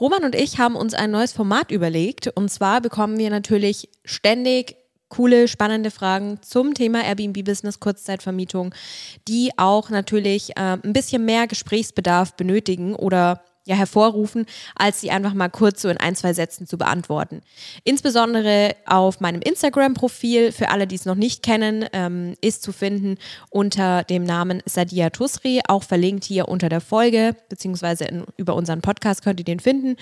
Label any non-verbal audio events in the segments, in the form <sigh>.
Roman und ich haben uns ein neues Format überlegt. Und zwar bekommen wir natürlich ständig coole, spannende Fragen zum Thema Airbnb-Business, Kurzzeitvermietung, die auch natürlich äh, ein bisschen mehr Gesprächsbedarf benötigen oder ja, hervorrufen, als sie einfach mal kurz so in ein, zwei Sätzen zu beantworten. Insbesondere auf meinem Instagram-Profil, für alle, die es noch nicht kennen, ähm, ist zu finden unter dem Namen Sadia Tusri, auch verlinkt hier unter der Folge, beziehungsweise in, über unseren Podcast könnt ihr den finden.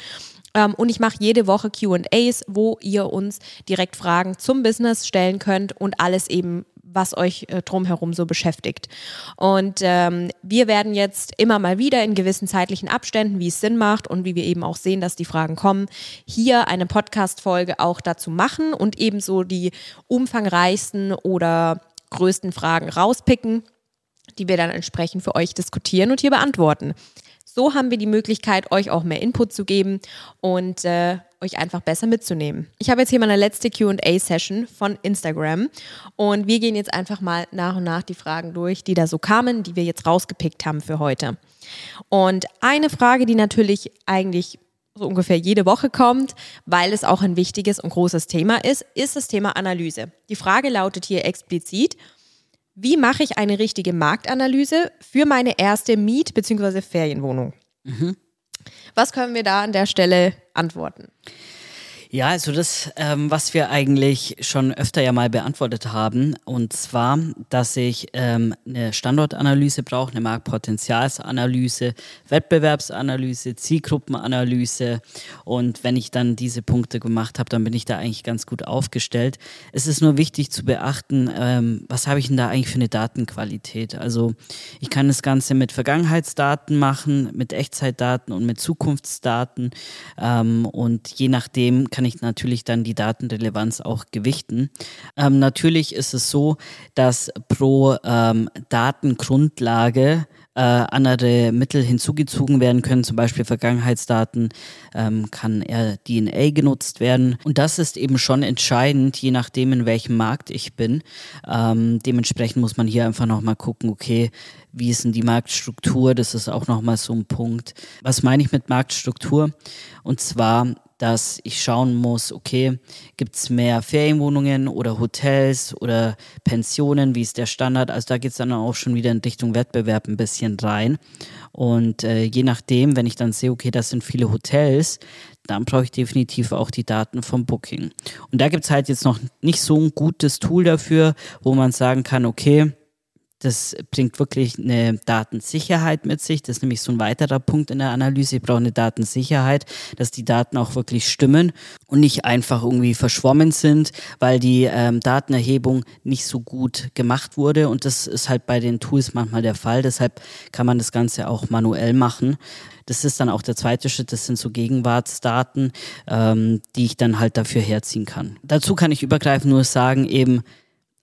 Ähm, und ich mache jede Woche QAs, wo ihr uns direkt Fragen zum Business stellen könnt und alles eben was euch äh, drumherum so beschäftigt. Und ähm, wir werden jetzt immer mal wieder in gewissen zeitlichen Abständen, wie es Sinn macht und wie wir eben auch sehen, dass die Fragen kommen, hier eine Podcast-Folge auch dazu machen und ebenso die umfangreichsten oder größten Fragen rauspicken, die wir dann entsprechend für euch diskutieren und hier beantworten. So haben wir die Möglichkeit, euch auch mehr Input zu geben und äh, euch einfach besser mitzunehmen. Ich habe jetzt hier meine letzte QA-Session von Instagram und wir gehen jetzt einfach mal nach und nach die Fragen durch, die da so kamen, die wir jetzt rausgepickt haben für heute. Und eine Frage, die natürlich eigentlich so ungefähr jede Woche kommt, weil es auch ein wichtiges und großes Thema ist, ist das Thema Analyse. Die Frage lautet hier explizit, wie mache ich eine richtige Marktanalyse für meine erste Miet- bzw. Ferienwohnung? Mhm. Was können wir da an der Stelle antworten? Ja, also das, ähm, was wir eigentlich schon öfter ja mal beantwortet haben, und zwar, dass ich ähm, eine Standortanalyse brauche, eine Marktpotenzialsanalyse, Wettbewerbsanalyse, Zielgruppenanalyse. Und wenn ich dann diese Punkte gemacht habe, dann bin ich da eigentlich ganz gut aufgestellt. Es ist nur wichtig zu beachten, ähm, was habe ich denn da eigentlich für eine Datenqualität? Also ich kann das Ganze mit Vergangenheitsdaten machen, mit Echtzeitdaten und mit Zukunftsdaten. Ähm, und je nachdem kann ich natürlich dann die Datenrelevanz auch gewichten. Ähm, natürlich ist es so, dass pro ähm, Datengrundlage äh, andere Mittel hinzugezogen werden können, zum Beispiel Vergangenheitsdaten, ähm, kann eher DNA genutzt werden. Und das ist eben schon entscheidend, je nachdem, in welchem Markt ich bin. Ähm, dementsprechend muss man hier einfach nochmal gucken, okay, wie ist denn die Marktstruktur? Das ist auch nochmal so ein Punkt. Was meine ich mit Marktstruktur? Und zwar dass ich schauen muss, okay, gibt es mehr Ferienwohnungen oder Hotels oder Pensionen, wie ist der Standard? Also da geht es dann auch schon wieder in Richtung Wettbewerb ein bisschen rein. Und äh, je nachdem, wenn ich dann sehe, okay, das sind viele Hotels, dann brauche ich definitiv auch die Daten vom Booking. Und da gibt es halt jetzt noch nicht so ein gutes Tool dafür, wo man sagen kann, okay, das bringt wirklich eine Datensicherheit mit sich. Das ist nämlich so ein weiterer Punkt in der Analyse. Ich brauche eine Datensicherheit, dass die Daten auch wirklich stimmen und nicht einfach irgendwie verschwommen sind, weil die ähm, Datenerhebung nicht so gut gemacht wurde. Und das ist halt bei den Tools manchmal der Fall. Deshalb kann man das Ganze auch manuell machen. Das ist dann auch der zweite Schritt, das sind so Gegenwartsdaten, ähm, die ich dann halt dafür herziehen kann. Dazu kann ich übergreifend nur sagen, eben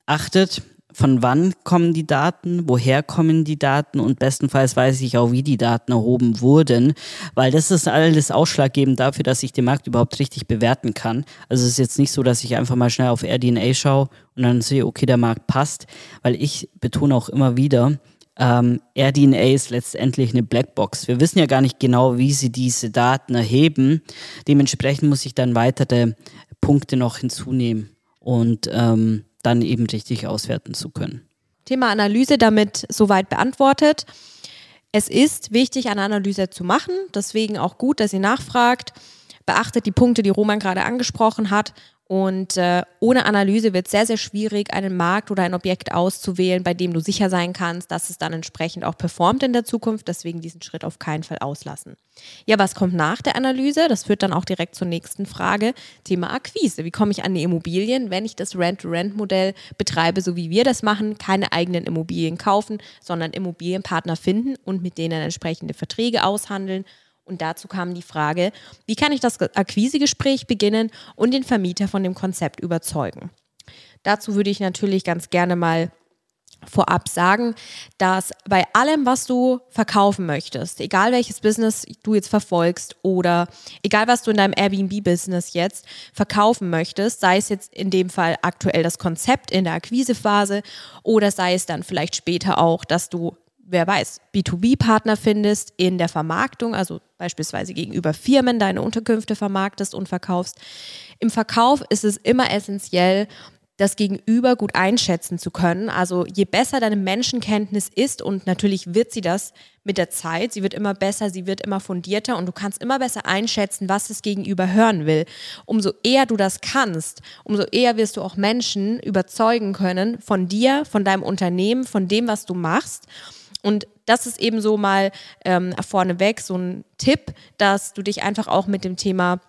achtet, von wann kommen die Daten, woher kommen die Daten und bestenfalls weiß ich auch, wie die Daten erhoben wurden, weil das ist alles ausschlaggebend dafür, dass ich den Markt überhaupt richtig bewerten kann. Also es ist jetzt nicht so, dass ich einfach mal schnell auf RDNA schaue und dann sehe, okay, der Markt passt, weil ich betone auch immer wieder, ähm, RDNA ist letztendlich eine Blackbox. Wir wissen ja gar nicht genau, wie sie diese Daten erheben. Dementsprechend muss ich dann weitere Punkte noch hinzunehmen. Und ähm, dann eben richtig auswerten zu können. Thema Analyse damit soweit beantwortet. Es ist wichtig, eine Analyse zu machen, deswegen auch gut, dass ihr nachfragt. Beachtet die Punkte, die Roman gerade angesprochen hat und äh, ohne Analyse wird es sehr, sehr schwierig, einen Markt oder ein Objekt auszuwählen, bei dem du sicher sein kannst, dass es dann entsprechend auch performt in der Zukunft. Deswegen diesen Schritt auf keinen Fall auslassen. Ja, was kommt nach der Analyse? Das führt dann auch direkt zur nächsten Frage. Thema Akquise. Wie komme ich an die Immobilien, wenn ich das Rent-to-Rent-Modell betreibe, so wie wir das machen? Keine eigenen Immobilien kaufen, sondern Immobilienpartner finden und mit denen entsprechende Verträge aushandeln Und dazu kam die Frage, wie kann ich das Akquisegespräch beginnen und den Vermieter von dem Konzept überzeugen? Dazu würde ich natürlich ganz gerne mal vorab sagen, dass bei allem, was du verkaufen möchtest, egal welches Business du jetzt verfolgst oder egal was du in deinem Airbnb-Business jetzt verkaufen möchtest, sei es jetzt in dem Fall aktuell das Konzept in der Akquisephase oder sei es dann vielleicht später auch, dass du wer weiß, B2B-Partner findest in der Vermarktung, also beispielsweise gegenüber Firmen deine Unterkünfte vermarktest und verkaufst. Im Verkauf ist es immer essentiell, das Gegenüber gut einschätzen zu können. Also je besser deine Menschenkenntnis ist und natürlich wird sie das mit der Zeit, sie wird immer besser, sie wird immer fundierter und du kannst immer besser einschätzen, was das Gegenüber hören will. Umso eher du das kannst, umso eher wirst du auch Menschen überzeugen können von dir, von deinem Unternehmen, von dem, was du machst. Und das ist eben so mal ähm, vorneweg so ein Tipp, dass du dich einfach auch mit dem Thema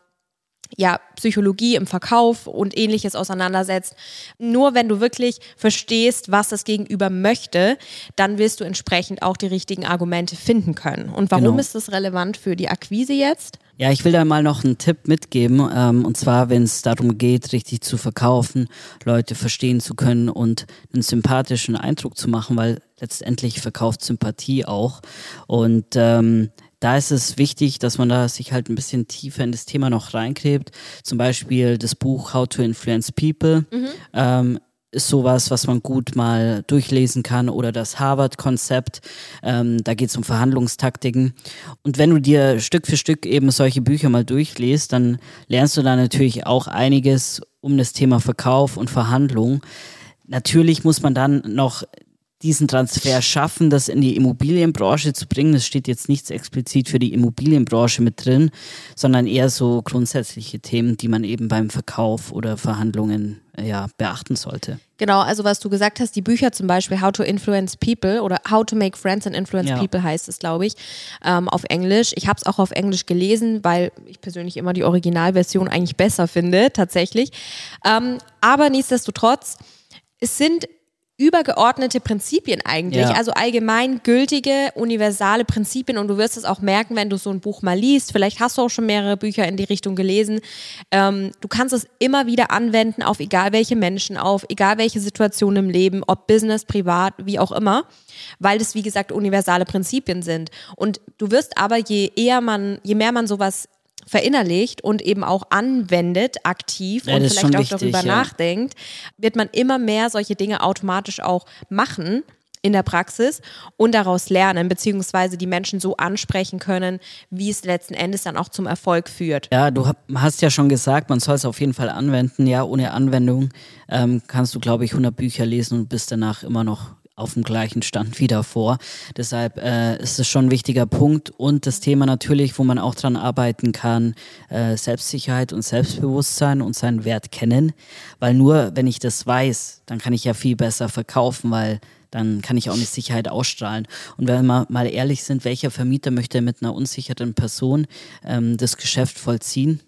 ja, Psychologie im Verkauf und ähnliches auseinandersetzt. Nur wenn du wirklich verstehst, was das Gegenüber möchte, dann wirst du entsprechend auch die richtigen Argumente finden können. Und warum genau. ist das relevant für die Akquise jetzt? Ja, ich will da mal noch einen Tipp mitgeben. Ähm, und zwar, wenn es darum geht, richtig zu verkaufen, Leute verstehen zu können und einen sympathischen Eindruck zu machen, weil letztendlich verkauft Sympathie auch. Und ähm, da ist es wichtig, dass man da sich halt ein bisschen tiefer in das Thema noch reinklebt. Zum Beispiel das Buch How to Influence People. Mhm. Ähm, ist sowas, was man gut mal durchlesen kann oder das Harvard-Konzept. Ähm, da geht es um Verhandlungstaktiken. Und wenn du dir Stück für Stück eben solche Bücher mal durchliest, dann lernst du da natürlich auch einiges um das Thema Verkauf und Verhandlung. Natürlich muss man dann noch diesen Transfer schaffen, das in die Immobilienbranche zu bringen. Es steht jetzt nichts explizit für die Immobilienbranche mit drin, sondern eher so grundsätzliche Themen, die man eben beim Verkauf oder Verhandlungen ja, beachten sollte. Genau, also was du gesagt hast, die Bücher zum Beispiel How to Influence People oder How to Make Friends and Influence ja. People heißt es, glaube ich, ähm, auf Englisch. Ich habe es auch auf Englisch gelesen, weil ich persönlich immer die Originalversion eigentlich besser finde, tatsächlich. Ähm, aber nichtsdestotrotz, es sind übergeordnete Prinzipien eigentlich, ja. also allgemein gültige, universale Prinzipien. Und du wirst es auch merken, wenn du so ein Buch mal liest, vielleicht hast du auch schon mehrere Bücher in die Richtung gelesen, ähm, du kannst es immer wieder anwenden auf egal welche Menschen, auf egal welche Situation im Leben, ob Business, privat, wie auch immer, weil das wie gesagt universale Prinzipien sind. Und du wirst aber je eher man, je mehr man sowas verinnerlicht und eben auch anwendet, aktiv ja, und vielleicht auch wichtig, darüber ja. nachdenkt, wird man immer mehr solche Dinge automatisch auch machen in der Praxis und daraus lernen, beziehungsweise die Menschen so ansprechen können, wie es letzten Endes dann auch zum Erfolg führt. Ja, du hast ja schon gesagt, man soll es auf jeden Fall anwenden. Ja, ohne Anwendung ähm, kannst du, glaube ich, 100 Bücher lesen und bist danach immer noch auf dem gleichen Stand wieder vor. Deshalb äh, ist es schon ein wichtiger Punkt und das Thema natürlich, wo man auch dran arbeiten kann, äh, Selbstsicherheit und Selbstbewusstsein und seinen Wert kennen, weil nur wenn ich das weiß, dann kann ich ja viel besser verkaufen, weil dann kann ich auch eine Sicherheit ausstrahlen. Und wenn wir mal ehrlich sind, welcher Vermieter möchte mit einer unsicheren Person ähm, das Geschäft vollziehen?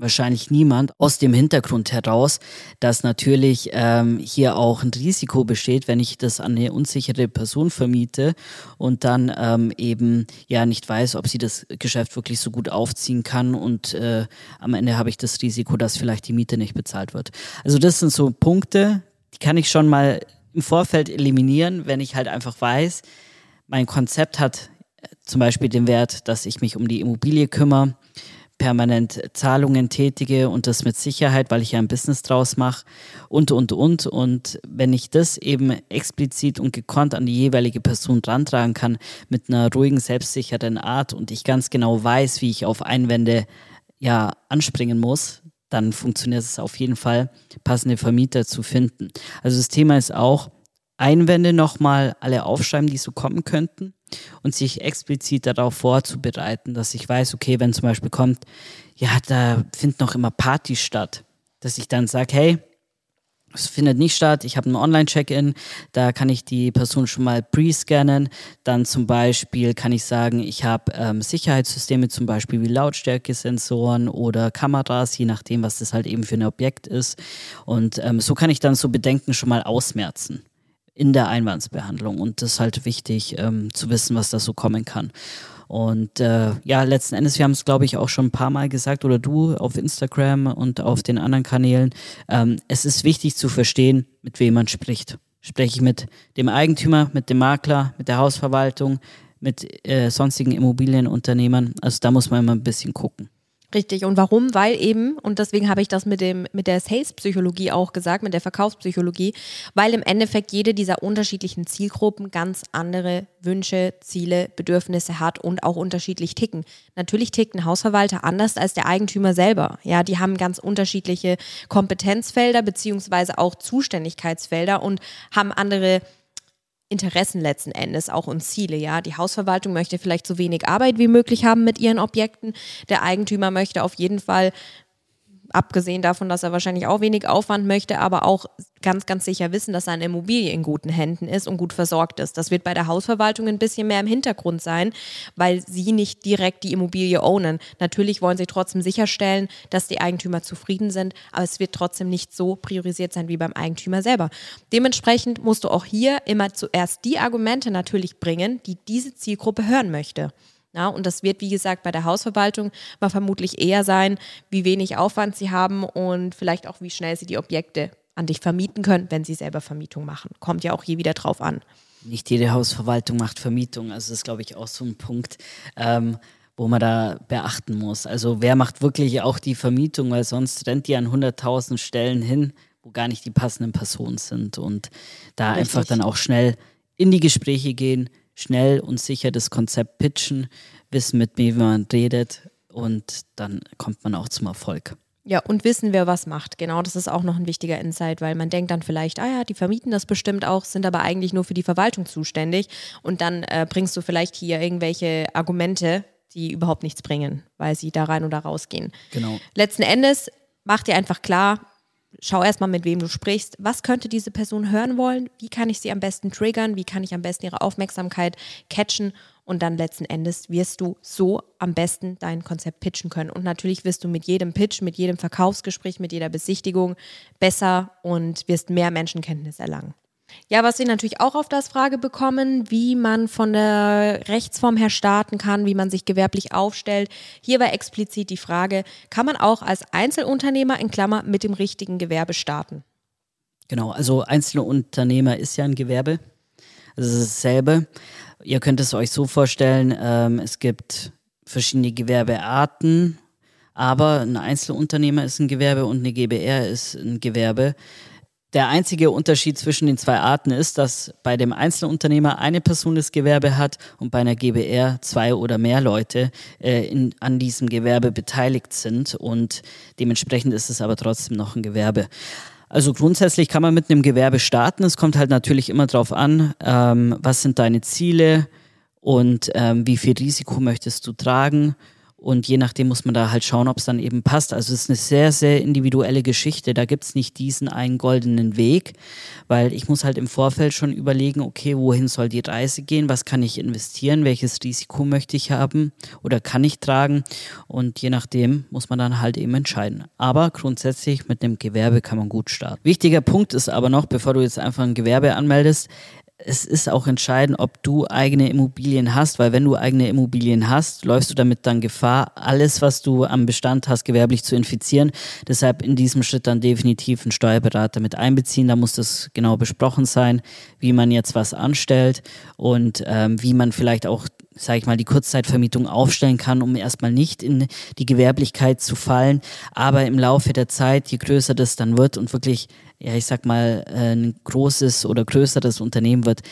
Wahrscheinlich niemand, aus dem Hintergrund heraus, dass natürlich ähm, hier auch ein Risiko besteht, wenn ich das an eine unsichere Person vermiete und dann ähm, eben ja nicht weiß, ob sie das Geschäft wirklich so gut aufziehen kann und äh, am Ende habe ich das Risiko, dass vielleicht die Miete nicht bezahlt wird. Also das sind so Punkte, die kann ich schon mal im Vorfeld eliminieren, wenn ich halt einfach weiß, mein Konzept hat äh, zum Beispiel den Wert, dass ich mich um die Immobilie kümmere permanent Zahlungen tätige und das mit Sicherheit, weil ich ja ein Business draus mache und, und, und. Und wenn ich das eben explizit und gekonnt an die jeweilige Person drantragen kann, mit einer ruhigen, selbstsicheren Art und ich ganz genau weiß, wie ich auf Einwände ja anspringen muss, dann funktioniert es auf jeden Fall, passende Vermieter zu finden. Also das Thema ist auch, Einwände nochmal alle aufschreiben, die so kommen könnten und sich explizit darauf vorzubereiten, dass ich weiß, okay, wenn zum Beispiel kommt, ja, da findet noch immer Party statt, dass ich dann sage, hey, es findet nicht statt. Ich habe ein Online-Check-In, da kann ich die Person schon mal pre-scannen. Dann zum Beispiel kann ich sagen, ich habe ähm, Sicherheitssysteme, zum Beispiel wie Lautstärkesensoren oder Kameras, je nachdem, was das halt eben für ein Objekt ist. Und ähm, so kann ich dann so Bedenken schon mal ausmerzen in der Einwandsbehandlung. Und das ist halt wichtig ähm, zu wissen, was da so kommen kann. Und äh, ja, letzten Endes, wir haben es, glaube ich, auch schon ein paar Mal gesagt, oder du auf Instagram und auf den anderen Kanälen, ähm, es ist wichtig zu verstehen, mit wem man spricht. Spreche ich mit dem Eigentümer, mit dem Makler, mit der Hausverwaltung, mit äh, sonstigen Immobilienunternehmern. Also da muss man immer ein bisschen gucken. Richtig. Und warum? Weil eben, und deswegen habe ich das mit dem, mit der Sales-Psychologie auch gesagt, mit der Verkaufspsychologie, weil im Endeffekt jede dieser unterschiedlichen Zielgruppen ganz andere Wünsche, Ziele, Bedürfnisse hat und auch unterschiedlich ticken. Natürlich tickt ein Hausverwalter anders als der Eigentümer selber. Ja, die haben ganz unterschiedliche Kompetenzfelder beziehungsweise auch Zuständigkeitsfelder und haben andere Interessen letzten Endes auch und Ziele, ja. Die Hausverwaltung möchte vielleicht so wenig Arbeit wie möglich haben mit ihren Objekten. Der Eigentümer möchte auf jeden Fall abgesehen davon, dass er wahrscheinlich auch wenig Aufwand möchte, aber auch ganz, ganz sicher wissen, dass seine Immobilie in guten Händen ist und gut versorgt ist. Das wird bei der Hausverwaltung ein bisschen mehr im Hintergrund sein, weil sie nicht direkt die Immobilie ownen. Natürlich wollen sie trotzdem sicherstellen, dass die Eigentümer zufrieden sind, aber es wird trotzdem nicht so priorisiert sein wie beim Eigentümer selber. Dementsprechend musst du auch hier immer zuerst die Argumente natürlich bringen, die diese Zielgruppe hören möchte. Ja, und das wird, wie gesagt, bei der Hausverwaltung mal vermutlich eher sein, wie wenig Aufwand sie haben und vielleicht auch, wie schnell sie die Objekte an dich vermieten können, wenn sie selber Vermietung machen. Kommt ja auch hier wieder drauf an. Nicht jede Hausverwaltung macht Vermietung. Also das ist, glaube ich, auch so ein Punkt, ähm, wo man da beachten muss. Also wer macht wirklich auch die Vermietung, weil sonst rennt die an 100.000 Stellen hin, wo gar nicht die passenden Personen sind. Und da Richtig. einfach dann auch schnell in die Gespräche gehen, schnell und sicher das Konzept pitchen, wissen, mit wem man redet und dann kommt man auch zum Erfolg. Ja, und wissen, wer was macht. Genau, das ist auch noch ein wichtiger Insight, weil man denkt dann vielleicht, ah ja, die vermieten das bestimmt auch, sind aber eigentlich nur für die Verwaltung zuständig. Und dann äh, bringst du vielleicht hier irgendwelche Argumente, die überhaupt nichts bringen, weil sie da rein oder rausgehen. Genau. Letzten Endes macht dir einfach klar, schau erstmal, mit wem du sprichst. Was könnte diese Person hören wollen? Wie kann ich sie am besten triggern? Wie kann ich am besten ihre Aufmerksamkeit catchen? Und dann letzten Endes wirst du so am besten dein Konzept pitchen können. Und natürlich wirst du mit jedem Pitch, mit jedem Verkaufsgespräch, mit jeder Besichtigung besser und wirst mehr Menschenkenntnis erlangen. Ja, was Sie natürlich auch auf das Frage bekommen, wie man von der Rechtsform her starten kann, wie man sich gewerblich aufstellt. Hier war explizit die Frage, kann man auch als Einzelunternehmer in Klammer mit dem richtigen Gewerbe starten? Genau, also Einzelunternehmer ist ja ein Gewerbe. Das ist dasselbe. Ihr könnt es euch so vorstellen, ähm, es gibt verschiedene Gewerbearten, aber ein Einzelunternehmer ist ein Gewerbe und eine GBR ist ein Gewerbe. Der einzige Unterschied zwischen den zwei Arten ist, dass bei dem Einzelunternehmer eine Person das Gewerbe hat und bei einer GBR zwei oder mehr Leute äh, in, an diesem Gewerbe beteiligt sind und dementsprechend ist es aber trotzdem noch ein Gewerbe. Also grundsätzlich kann man mit einem Gewerbe starten. Es kommt halt natürlich immer darauf an, ähm, was sind deine Ziele und ähm, wie viel Risiko möchtest du tragen und je nachdem muss man da halt schauen, ob es dann eben passt. Also es ist eine sehr, sehr individuelle Geschichte. Da gibt es nicht diesen einen goldenen Weg, weil ich muss halt im Vorfeld schon überlegen, okay, wohin soll die Reise gehen, was kann ich investieren, welches Risiko möchte ich haben oder kann ich tragen. Und je nachdem muss man dann halt eben entscheiden. Aber grundsätzlich mit einem Gewerbe kann man gut starten. Wichtiger Punkt ist aber noch, bevor du jetzt einfach ein Gewerbe anmeldest, es ist auch entscheidend, ob du eigene Immobilien hast, weil wenn du eigene Immobilien hast, läufst du damit dann Gefahr, alles, was du am Bestand hast, gewerblich zu infizieren. Deshalb in diesem Schritt dann definitiv einen Steuerberater mit einbeziehen. Da muss das genau besprochen sein, wie man jetzt was anstellt und ähm, wie man vielleicht auch sage ich mal, die Kurzzeitvermietung aufstellen kann, um erstmal nicht in die Gewerblichkeit zu fallen. Aber im Laufe der Zeit, je größer das dann wird und wirklich, ja, ich sag mal, ein großes oder größeres Unternehmen wird,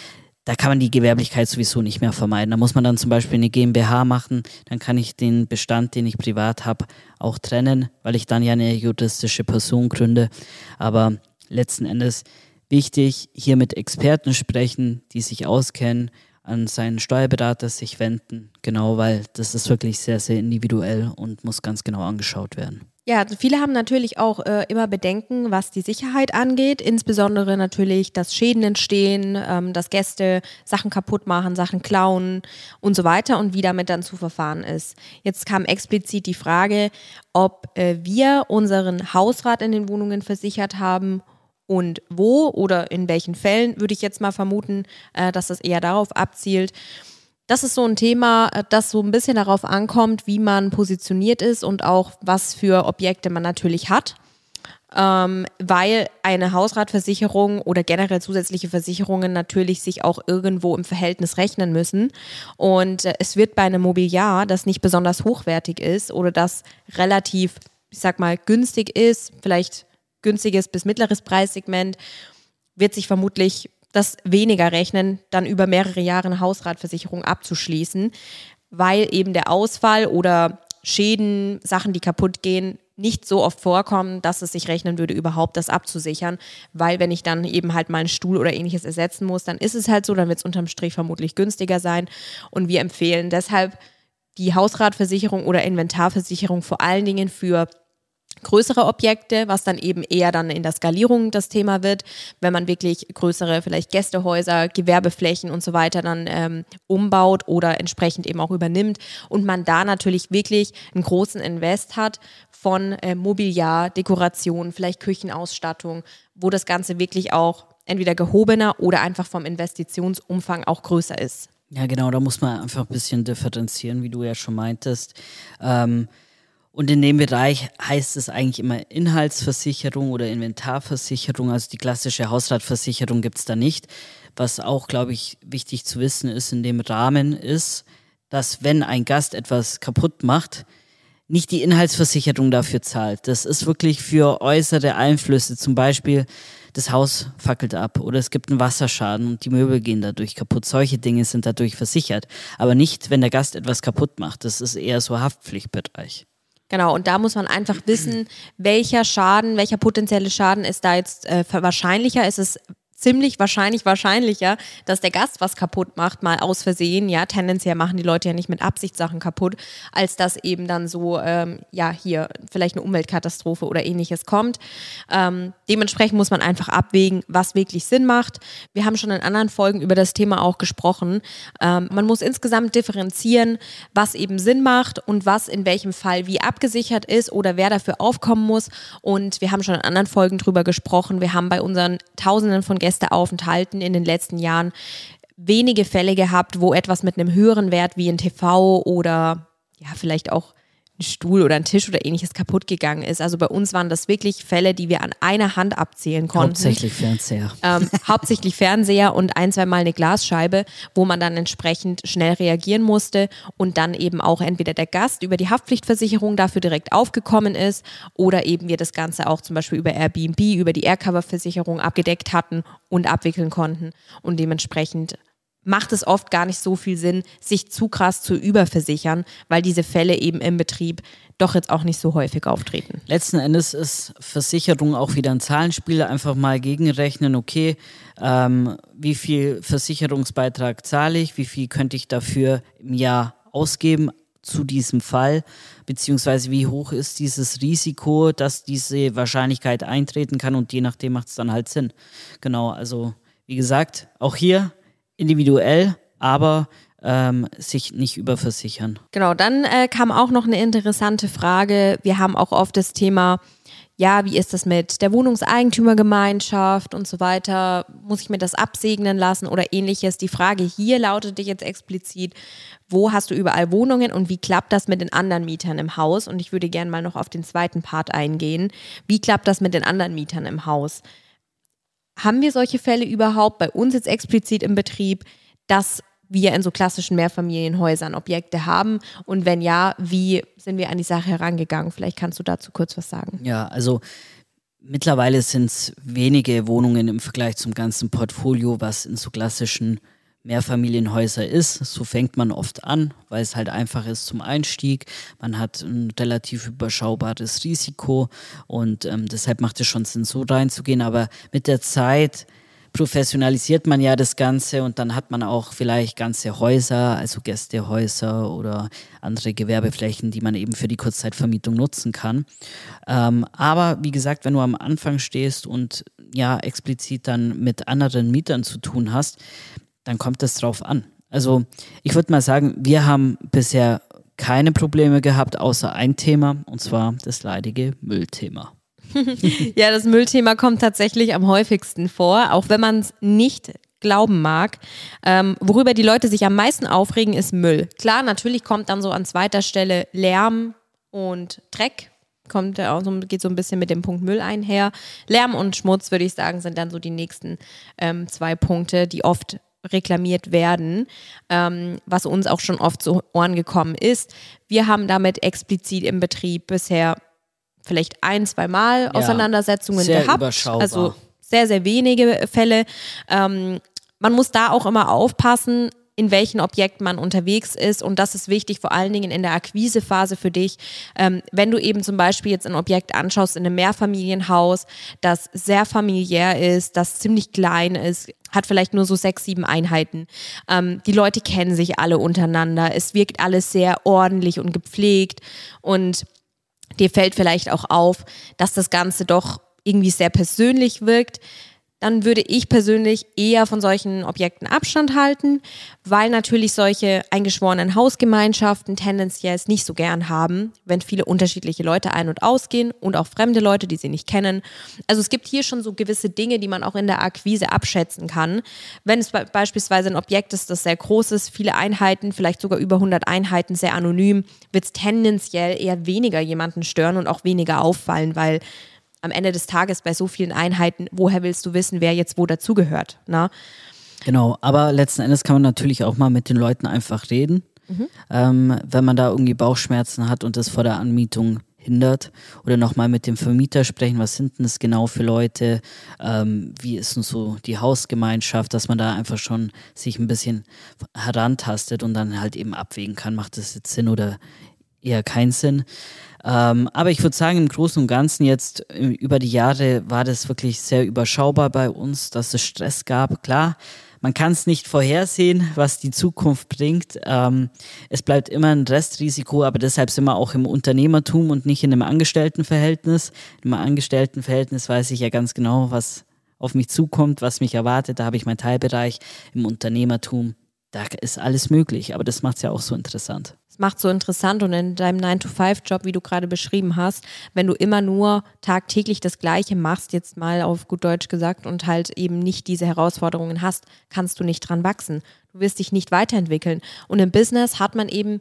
da kann man die Gewerblichkeit sowieso nicht mehr vermeiden. Da muss man dann zum Beispiel eine GmbH machen, dann kann ich den Bestand, den ich privat habe, auch trennen, weil ich dann ja eine juristische Person gründe. Aber letzten Endes wichtig, hier mit Experten sprechen, die sich auskennen, an seinen Steuerberater sich wenden, genau, weil das ist wirklich sehr, sehr individuell und muss ganz genau angeschaut werden. Ja, also viele haben natürlich auch äh, immer Bedenken, was die Sicherheit angeht, insbesondere natürlich, dass Schäden entstehen, ähm, dass Gäste Sachen kaputt machen, Sachen klauen und so weiter und wie damit dann zu verfahren ist. Jetzt kam explizit die Frage, ob äh, wir unseren Hausrat in den Wohnungen versichert haben und wo oder in welchen Fällen, würde ich jetzt mal vermuten, äh, dass das eher darauf abzielt. Das ist so ein Thema, äh, das so ein bisschen darauf ankommt, wie man positioniert ist und auch was für Objekte man natürlich hat. Ähm, weil eine Hausratversicherung oder generell zusätzliche Versicherungen natürlich sich auch irgendwo im Verhältnis rechnen müssen. Und äh, es wird bei einem Mobiliar, das nicht besonders hochwertig ist oder das relativ, ich sag mal, günstig ist, vielleicht günstiges bis mittleres Preissegment, wird sich vermutlich das weniger rechnen, dann über mehrere Jahre eine Hausratversicherung abzuschließen, weil eben der Ausfall oder Schäden, Sachen, die kaputt gehen, nicht so oft vorkommen, dass es sich rechnen würde, überhaupt das abzusichern. Weil wenn ich dann eben halt mal einen Stuhl oder ähnliches ersetzen muss, dann ist es halt so, dann wird es unterm Strich vermutlich günstiger sein. Und wir empfehlen deshalb die Hausratversicherung oder Inventarversicherung vor allen Dingen für größere Objekte, was dann eben eher dann in der Skalierung das Thema wird, wenn man wirklich größere, vielleicht Gästehäuser, Gewerbeflächen und so weiter dann ähm, umbaut oder entsprechend eben auch übernimmt und man da natürlich wirklich einen großen Invest hat von äh, Mobiliar, Dekoration, vielleicht Küchenausstattung, wo das Ganze wirklich auch entweder gehobener oder einfach vom Investitionsumfang auch größer ist. Ja, genau, da muss man einfach ein bisschen differenzieren, wie du ja schon meintest. Ähm, und in dem Bereich heißt es eigentlich immer Inhaltsversicherung oder Inventarversicherung. Also die klassische Hausratversicherung gibt es da nicht. Was auch, glaube ich, wichtig zu wissen ist in dem Rahmen ist, dass wenn ein Gast etwas kaputt macht, nicht die Inhaltsversicherung dafür zahlt. Das ist wirklich für äußere Einflüsse, zum Beispiel das Haus fackelt ab oder es gibt einen Wasserschaden und die Möbel gehen dadurch kaputt. Solche Dinge sind dadurch versichert. Aber nicht, wenn der Gast etwas kaputt macht. Das ist eher so Haftpflichtbereich. Genau, und da muss man einfach wissen, welcher Schaden, welcher potenzielle Schaden ist da jetzt äh, wahrscheinlicher. Ist es ziemlich wahrscheinlich wahrscheinlicher, dass der Gast was kaputt macht, mal aus Versehen. Ja, tendenziell machen die Leute ja nicht mit Absicht Sachen kaputt, als dass eben dann so, ähm, ja, hier vielleicht eine Umweltkatastrophe oder ähnliches kommt. Ähm, dementsprechend muss man einfach abwägen, was wirklich Sinn macht. Wir haben schon in anderen Folgen über das Thema auch gesprochen. Ähm, man muss insgesamt differenzieren, was eben Sinn macht und was in welchem Fall wie abgesichert ist oder wer dafür aufkommen muss. Und wir haben schon in anderen Folgen drüber gesprochen. Wir haben bei unseren Tausenden von Gästen Gästeaufenthalten in den letzten Jahren wenige Fälle gehabt, wo etwas mit einem höheren Wert wie ein TV oder ja, vielleicht auch ein Stuhl oder ein Tisch oder ähnliches kaputt gegangen ist. Also bei uns waren das wirklich Fälle, die wir an einer Hand abzählen konnten. Hauptsächlich Fernseher. Ähm, hauptsächlich Fernseher und ein, zwei Mal eine Glasscheibe, wo man dann entsprechend schnell reagieren musste und dann eben auch entweder der Gast über die Haftpflichtversicherung dafür direkt aufgekommen ist oder eben wir das Ganze auch zum Beispiel über Airbnb, über die Aircover-Versicherung abgedeckt hatten und abwickeln konnten und dementsprechend macht es oft gar nicht so viel Sinn, sich zu krass zu überversichern, weil diese Fälle eben im Betrieb doch jetzt auch nicht so häufig auftreten. Letzten Endes ist Versicherung auch wieder ein Zahlenspiel. Einfach mal gegenrechnen, okay, ähm, wie viel Versicherungsbeitrag zahle ich, wie viel könnte ich dafür im Jahr ausgeben zu diesem Fall, beziehungsweise wie hoch ist dieses Risiko, dass diese Wahrscheinlichkeit eintreten kann und je nachdem macht es dann halt Sinn. Genau, also wie gesagt, auch hier individuell, aber ähm, sich nicht überversichern. Genau, dann äh, kam auch noch eine interessante Frage. Wir haben auch oft das Thema, ja, wie ist das mit der Wohnungseigentümergemeinschaft und so weiter? Muss ich mir das absegnen lassen oder ähnliches? Die Frage hier lautet jetzt explizit, wo hast du überall Wohnungen und wie klappt das mit den anderen Mietern im Haus? Und ich würde gerne mal noch auf den zweiten Part eingehen. Wie klappt das mit den anderen Mietern im Haus? Haben wir solche Fälle überhaupt bei uns jetzt explizit im Betrieb, dass wir in so klassischen Mehrfamilienhäusern Objekte haben? Und wenn ja, wie sind wir an die Sache herangegangen? Vielleicht kannst du dazu kurz was sagen. Ja, also mittlerweile sind es wenige Wohnungen im Vergleich zum ganzen Portfolio, was in so klassischen Mehrfamilienhäuser ist. So fängt man oft an, weil es halt einfach ist zum Einstieg. Man hat ein relativ überschaubares Risiko und ähm, deshalb macht es schon Sinn, so reinzugehen. Aber mit der Zeit professionalisiert man ja das Ganze und dann hat man auch vielleicht ganze Häuser, also Gästehäuser oder andere Gewerbeflächen, die man eben für die Kurzzeitvermietung nutzen kann. Ähm, aber wie gesagt, wenn du am Anfang stehst und ja explizit dann mit anderen Mietern zu tun hast, dann kommt es drauf an. Also ich würde mal sagen, wir haben bisher keine Probleme gehabt, außer ein Thema, und zwar das leidige Müllthema. <laughs> ja, das Müllthema kommt tatsächlich am häufigsten vor, auch wenn man es nicht glauben mag. Ähm, worüber die Leute sich am meisten aufregen, ist Müll. Klar, natürlich kommt dann so an zweiter Stelle Lärm und Dreck. Kommt auch so, geht so ein bisschen mit dem Punkt Müll einher. Lärm und Schmutz, würde ich sagen, sind dann so die nächsten ähm, zwei Punkte, die oft reklamiert werden, ähm, was uns auch schon oft zu Ohren gekommen ist. Wir haben damit explizit im Betrieb bisher vielleicht ein, zwei Mal ja, Auseinandersetzungen sehr gehabt. Überschaubar. Also sehr, sehr wenige Fälle. Ähm, man muss da auch immer aufpassen, in welchen Objekten man unterwegs ist. Und das ist wichtig, vor allen Dingen in der Akquisephase für dich. Ähm, wenn du eben zum Beispiel jetzt ein Objekt anschaust in einem Mehrfamilienhaus, das sehr familiär ist, das ziemlich klein ist, hat vielleicht nur so sechs, sieben Einheiten. Ähm, die Leute kennen sich alle untereinander. Es wirkt alles sehr ordentlich und gepflegt. Und dir fällt vielleicht auch auf, dass das Ganze doch irgendwie sehr persönlich wirkt dann würde ich persönlich eher von solchen Objekten Abstand halten, weil natürlich solche eingeschworenen Hausgemeinschaften tendenziell es nicht so gern haben, wenn viele unterschiedliche Leute ein- und ausgehen und auch fremde Leute, die sie nicht kennen. Also es gibt hier schon so gewisse Dinge, die man auch in der Akquise abschätzen kann. Wenn es beispielsweise ein Objekt ist, das sehr groß ist, viele Einheiten, vielleicht sogar über 100 Einheiten, sehr anonym, wird es tendenziell eher weniger jemanden stören und auch weniger auffallen, weil am Ende des Tages bei so vielen Einheiten, woher willst du wissen, wer jetzt wo dazugehört? Ne? Genau, aber letzten Endes kann man natürlich auch mal mit den Leuten einfach reden. Mhm. Ähm, wenn man da irgendwie Bauchschmerzen hat und das vor der Anmietung hindert oder nochmal mit dem Vermieter sprechen, was sind denn das genau für Leute, ähm, wie ist denn so die Hausgemeinschaft, dass man da einfach schon sich ein bisschen herantastet und dann halt eben abwägen kann, macht das jetzt Sinn oder eher keinen Sinn. Ähm, aber ich würde sagen, im Großen und Ganzen jetzt äh, über die Jahre war das wirklich sehr überschaubar bei uns, dass es Stress gab. Klar, man kann es nicht vorhersehen, was die Zukunft bringt. Ähm, es bleibt immer ein Restrisiko, aber deshalb sind wir auch im Unternehmertum und nicht in einem Angestelltenverhältnis. Im Angestelltenverhältnis weiß ich ja ganz genau, was auf mich zukommt, was mich erwartet. Da habe ich meinen Teilbereich. Im Unternehmertum, da ist alles möglich, aber das macht es ja auch so interessant macht so interessant und in deinem 9-to-5-Job, wie du gerade beschrieben hast, wenn du immer nur tagtäglich das Gleiche machst, jetzt mal auf gut Deutsch gesagt, und halt eben nicht diese Herausforderungen hast, kannst du nicht dran wachsen. Du wirst dich nicht weiterentwickeln. Und im Business hat man eben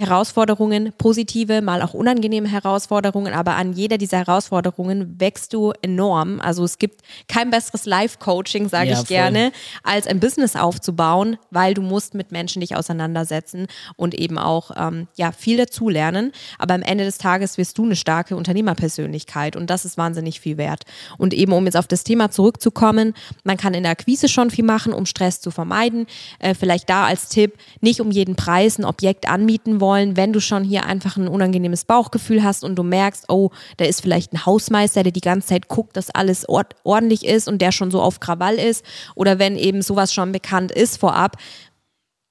Herausforderungen, positive, mal auch unangenehme Herausforderungen, aber an jeder dieser Herausforderungen wächst du enorm. Also es gibt kein besseres Life-Coaching, sage ja, ich gerne, als ein Business aufzubauen, weil du musst mit Menschen dich auseinandersetzen und eben auch ähm, ja viel dazulernen. Aber am Ende des Tages wirst du eine starke Unternehmerpersönlichkeit und das ist wahnsinnig viel wert. Und eben um jetzt auf das Thema zurückzukommen, man kann in der Akquise schon viel machen, um Stress zu vermeiden. Äh, vielleicht da als Tipp, nicht um jeden Preis ein Objekt anmieten wollen wollen, wenn du schon hier einfach ein unangenehmes Bauchgefühl hast und du merkst, oh, da ist vielleicht ein Hausmeister, der die ganze Zeit guckt, dass alles ordentlich ist und der schon so auf Krawall ist. Oder wenn eben sowas schon bekannt ist vorab,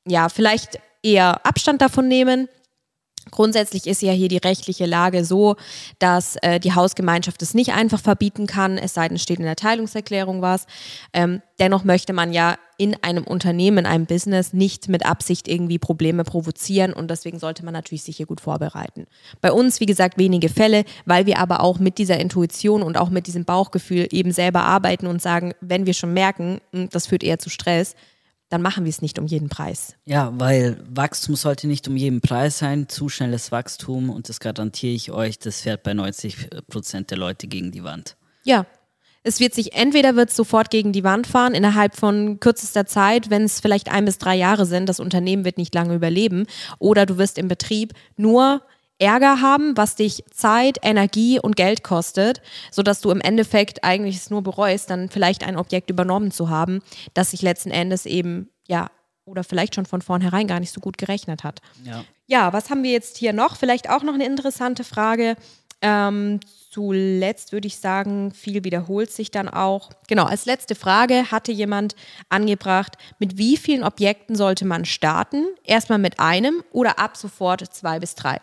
ja, vielleicht eher Abstand davon nehmen Grundsätzlich ist ja hier die rechtliche Lage so, dass äh, die Hausgemeinschaft es nicht einfach verbieten kann, es sei denn, steht in der Teilungserklärung was. Ähm, dennoch möchte man ja in einem Unternehmen, in einem Business nicht mit Absicht irgendwie Probleme provozieren und deswegen sollte man natürlich sich hier gut vorbereiten. Bei uns, wie gesagt, wenige Fälle, weil wir aber auch mit dieser Intuition und auch mit diesem Bauchgefühl eben selber arbeiten und sagen, wenn wir schon merken, hm, das führt eher zu Stress, dann machen wir es nicht um jeden Preis. Ja, weil Wachstum sollte nicht um jeden Preis sein. Zu schnelles Wachstum, und das garantiere ich euch, das fährt bei 90 Prozent der Leute gegen die Wand. Ja. Es wird sich, entweder wird sofort gegen die Wand fahren, innerhalb von kürzester Zeit, wenn es vielleicht ein bis drei Jahre sind, das Unternehmen wird nicht lange überleben, oder du wirst im Betrieb nur Ärger haben, was dich Zeit, Energie und Geld kostet, sodass du im Endeffekt eigentlich es nur bereust, dann vielleicht ein Objekt übernommen zu haben, das sich letzten Endes eben, ja, oder vielleicht schon von vornherein gar nicht so gut gerechnet hat. Ja, ja was haben wir jetzt hier noch? Vielleicht auch noch eine interessante Frage. Ähm, zuletzt würde ich sagen, viel wiederholt sich dann auch. Genau, als letzte Frage hatte jemand angebracht, mit wie vielen Objekten sollte man starten? Erstmal mit einem oder ab sofort zwei bis drei?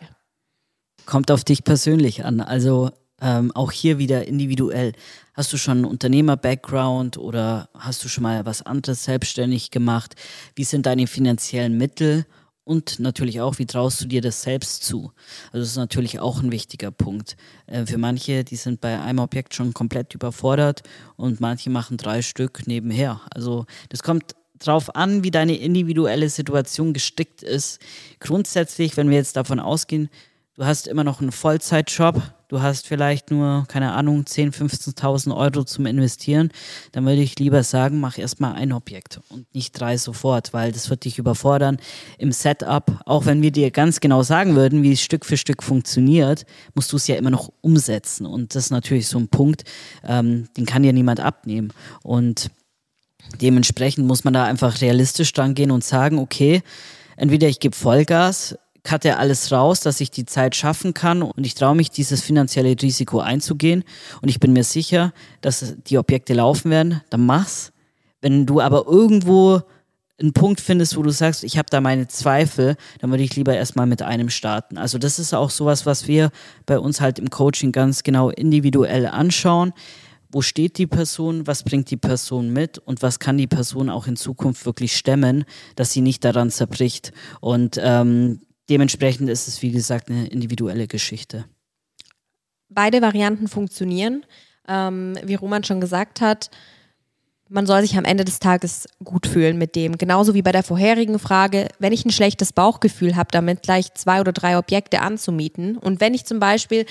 Kommt auf dich persönlich an. Also ähm, auch hier wieder individuell. Hast du schon einen Unternehmer-Background oder hast du schon mal was anderes selbstständig gemacht? Wie sind deine finanziellen Mittel? und natürlich auch, wie traust du dir das selbst zu? Also das ist natürlich auch ein wichtiger Punkt. Äh, für manche, die sind bei einem Objekt schon komplett überfordert und manche machen drei Stück nebenher. Also das kommt drauf an, wie deine individuelle Situation gestrickt ist. Grundsätzlich, wenn wir jetzt davon ausgehen, du hast immer noch einen Vollzeitjob, du hast vielleicht nur, keine Ahnung, 10.000, 15.000 Euro zum Investieren, dann würde ich lieber sagen, mach erstmal ein Objekt und nicht drei sofort, weil das wird dich überfordern im Setup. Auch wenn wir dir ganz genau sagen würden, wie es Stück für Stück funktioniert, musst du es ja immer noch umsetzen. Und das ist natürlich so ein Punkt, ähm, den kann dir niemand abnehmen. Und dementsprechend muss man da einfach realistisch dran gehen und sagen, okay, entweder ich gebe Vollgas, cutte alles raus, dass ich die Zeit schaffen kann und ich traue mich, dieses finanzielle Risiko einzugehen und ich bin mir sicher, dass die Objekte laufen werden, dann mach's. Wenn du aber irgendwo einen Punkt findest, wo du sagst, ich habe da meine Zweifel, dann würde ich lieber erstmal mit einem starten. Also das ist auch sowas, was wir bei uns halt im Coaching ganz genau individuell anschauen. Wo steht die Person, was bringt die Person mit und was kann die Person auch in Zukunft wirklich stemmen, dass sie nicht daran zerbricht. Und ähm, dementsprechend ist es, wie gesagt, eine individuelle Geschichte. Beide Varianten funktionieren. Ähm, wie Roman schon gesagt hat, man soll sich am Ende des Tages gut fühlen mit dem. Genauso wie bei der vorherigen Frage, wenn ich ein schlechtes Bauchgefühl habe, damit gleich zwei oder drei Objekte anzumieten. Und wenn ich zum Beispiel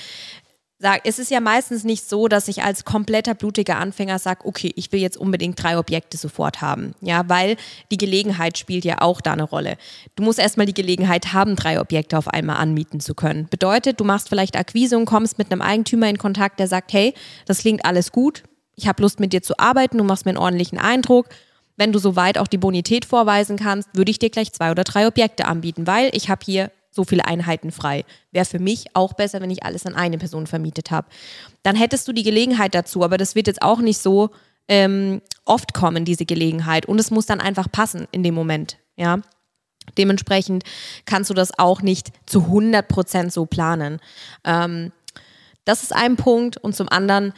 sage, es ist ja meistens nicht so, dass ich als kompletter blutiger Anfänger sage, okay, ich will jetzt unbedingt drei Objekte sofort haben. Ja, weil die Gelegenheit spielt ja auch da eine Rolle. Du musst erstmal die Gelegenheit haben, drei Objekte auf einmal anmieten zu können. Bedeutet, du machst vielleicht Akquise und kommst mit einem Eigentümer in Kontakt, der sagt, hey, das klingt alles gut, ich habe Lust mit dir zu arbeiten, du machst mir einen ordentlichen Eindruck. Wenn du soweit auch die Bonität vorweisen kannst, würde ich dir gleich zwei oder drei Objekte anbieten, weil ich habe hier so viele Einheiten frei. Wäre für mich auch besser, wenn ich alles an eine Person vermietet habe. Dann hättest du die Gelegenheit dazu, aber das wird jetzt auch nicht so ähm, oft kommen, diese Gelegenheit. Und es muss dann einfach passen in dem Moment. Ja. Dementsprechend kannst du das auch nicht zu 100 Prozent so planen. Ähm, das ist ein Punkt. Und zum anderen,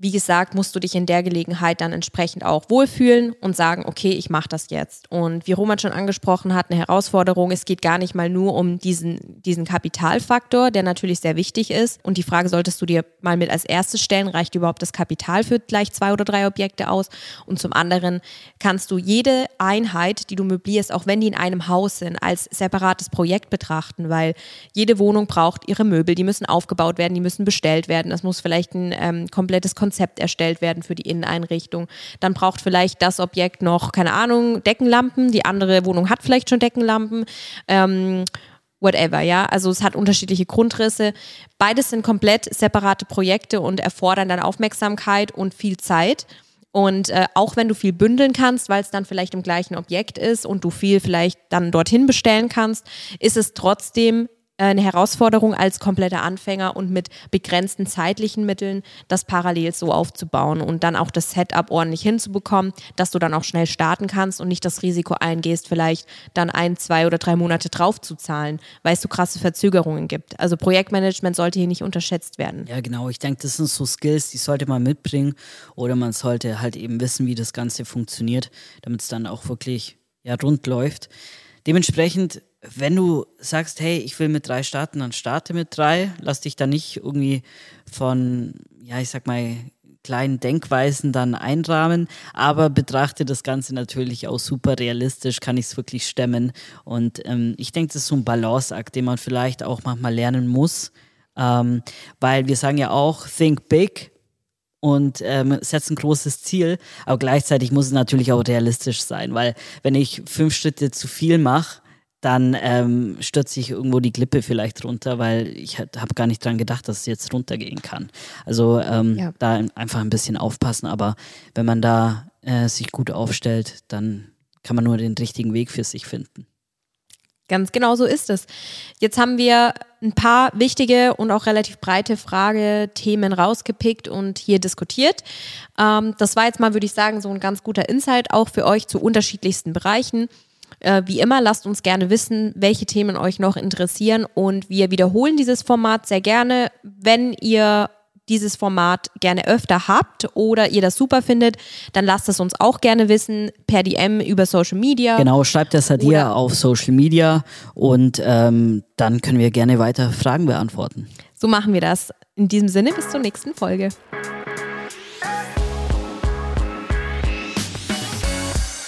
wie gesagt, musst du dich in der Gelegenheit dann entsprechend auch wohlfühlen und sagen, okay, ich mache das jetzt. Und wie Roman schon angesprochen hat, eine Herausforderung, es geht gar nicht mal nur um diesen, diesen Kapitalfaktor, der natürlich sehr wichtig ist. Und die Frage solltest du dir mal mit als erstes stellen, reicht überhaupt das Kapital für gleich zwei oder drei Objekte aus? Und zum anderen kannst du jede Einheit, die du möblierst, auch wenn die in einem Haus sind, als separates Projekt betrachten, weil jede Wohnung braucht ihre Möbel, die müssen aufgebaut werden, die müssen bestellt werden. Das muss vielleicht ein ähm, komplettes Konzept Konzept erstellt werden für die Inneneinrichtung. Dann braucht vielleicht das Objekt noch, keine Ahnung, Deckenlampen. Die andere Wohnung hat vielleicht schon Deckenlampen. Ähm, whatever, ja. Also es hat unterschiedliche Grundrisse. Beides sind komplett separate Projekte und erfordern dann Aufmerksamkeit und viel Zeit. Und äh, auch wenn du viel bündeln kannst, weil es dann vielleicht im gleichen Objekt ist und du viel vielleicht dann dorthin bestellen kannst, ist es trotzdem eine Herausforderung als kompletter Anfänger und mit begrenzten zeitlichen Mitteln das parallel so aufzubauen und dann auch das Setup ordentlich hinzubekommen, dass du dann auch schnell starten kannst und nicht das Risiko eingehst, vielleicht dann ein, zwei oder drei Monate drauf zu zahlen, weil es so krasse Verzögerungen gibt. Also Projektmanagement sollte hier nicht unterschätzt werden. Ja, genau. Ich denke, das sind so Skills, die sollte man mitbringen oder man sollte halt eben wissen, wie das Ganze funktioniert, damit es dann auch wirklich ja, rund läuft. Dementsprechend wenn du sagst, hey, ich will mit drei starten, dann starte mit drei. Lass dich da nicht irgendwie von, ja, ich sag mal, kleinen Denkweisen dann einrahmen, aber betrachte das Ganze natürlich auch super realistisch, kann ich es wirklich stemmen. Und ähm, ich denke, das ist so ein Balanceakt, den man vielleicht auch manchmal lernen muss, ähm, weil wir sagen ja auch, think big, und ähm, setzt ein großes Ziel, aber gleichzeitig muss es natürlich auch realistisch sein, weil wenn ich fünf Schritte zu viel mache, dann ähm, stürze ich irgendwo die Klippe vielleicht runter, weil ich habe gar nicht dran gedacht, dass es jetzt runtergehen kann. Also ähm, ja. da einfach ein bisschen aufpassen, aber wenn man da äh, sich gut aufstellt, dann kann man nur den richtigen Weg für sich finden. Ganz genau so ist es. Jetzt haben wir ein paar wichtige und auch relativ breite Fragethemen rausgepickt und hier diskutiert. Ähm, das war jetzt mal, würde ich sagen, so ein ganz guter Insight auch für euch zu unterschiedlichsten Bereichen. Äh, wie immer, lasst uns gerne wissen, welche Themen euch noch interessieren und wir wiederholen dieses Format sehr gerne, wenn ihr dieses Format gerne öfter habt oder ihr das super findet, dann lasst es uns auch gerne wissen per DM über Social Media. Genau, schreibt das dir Oder- auf Social Media und ähm, dann können wir gerne weiter Fragen beantworten. So machen wir das. In diesem Sinne, bis zur nächsten Folge.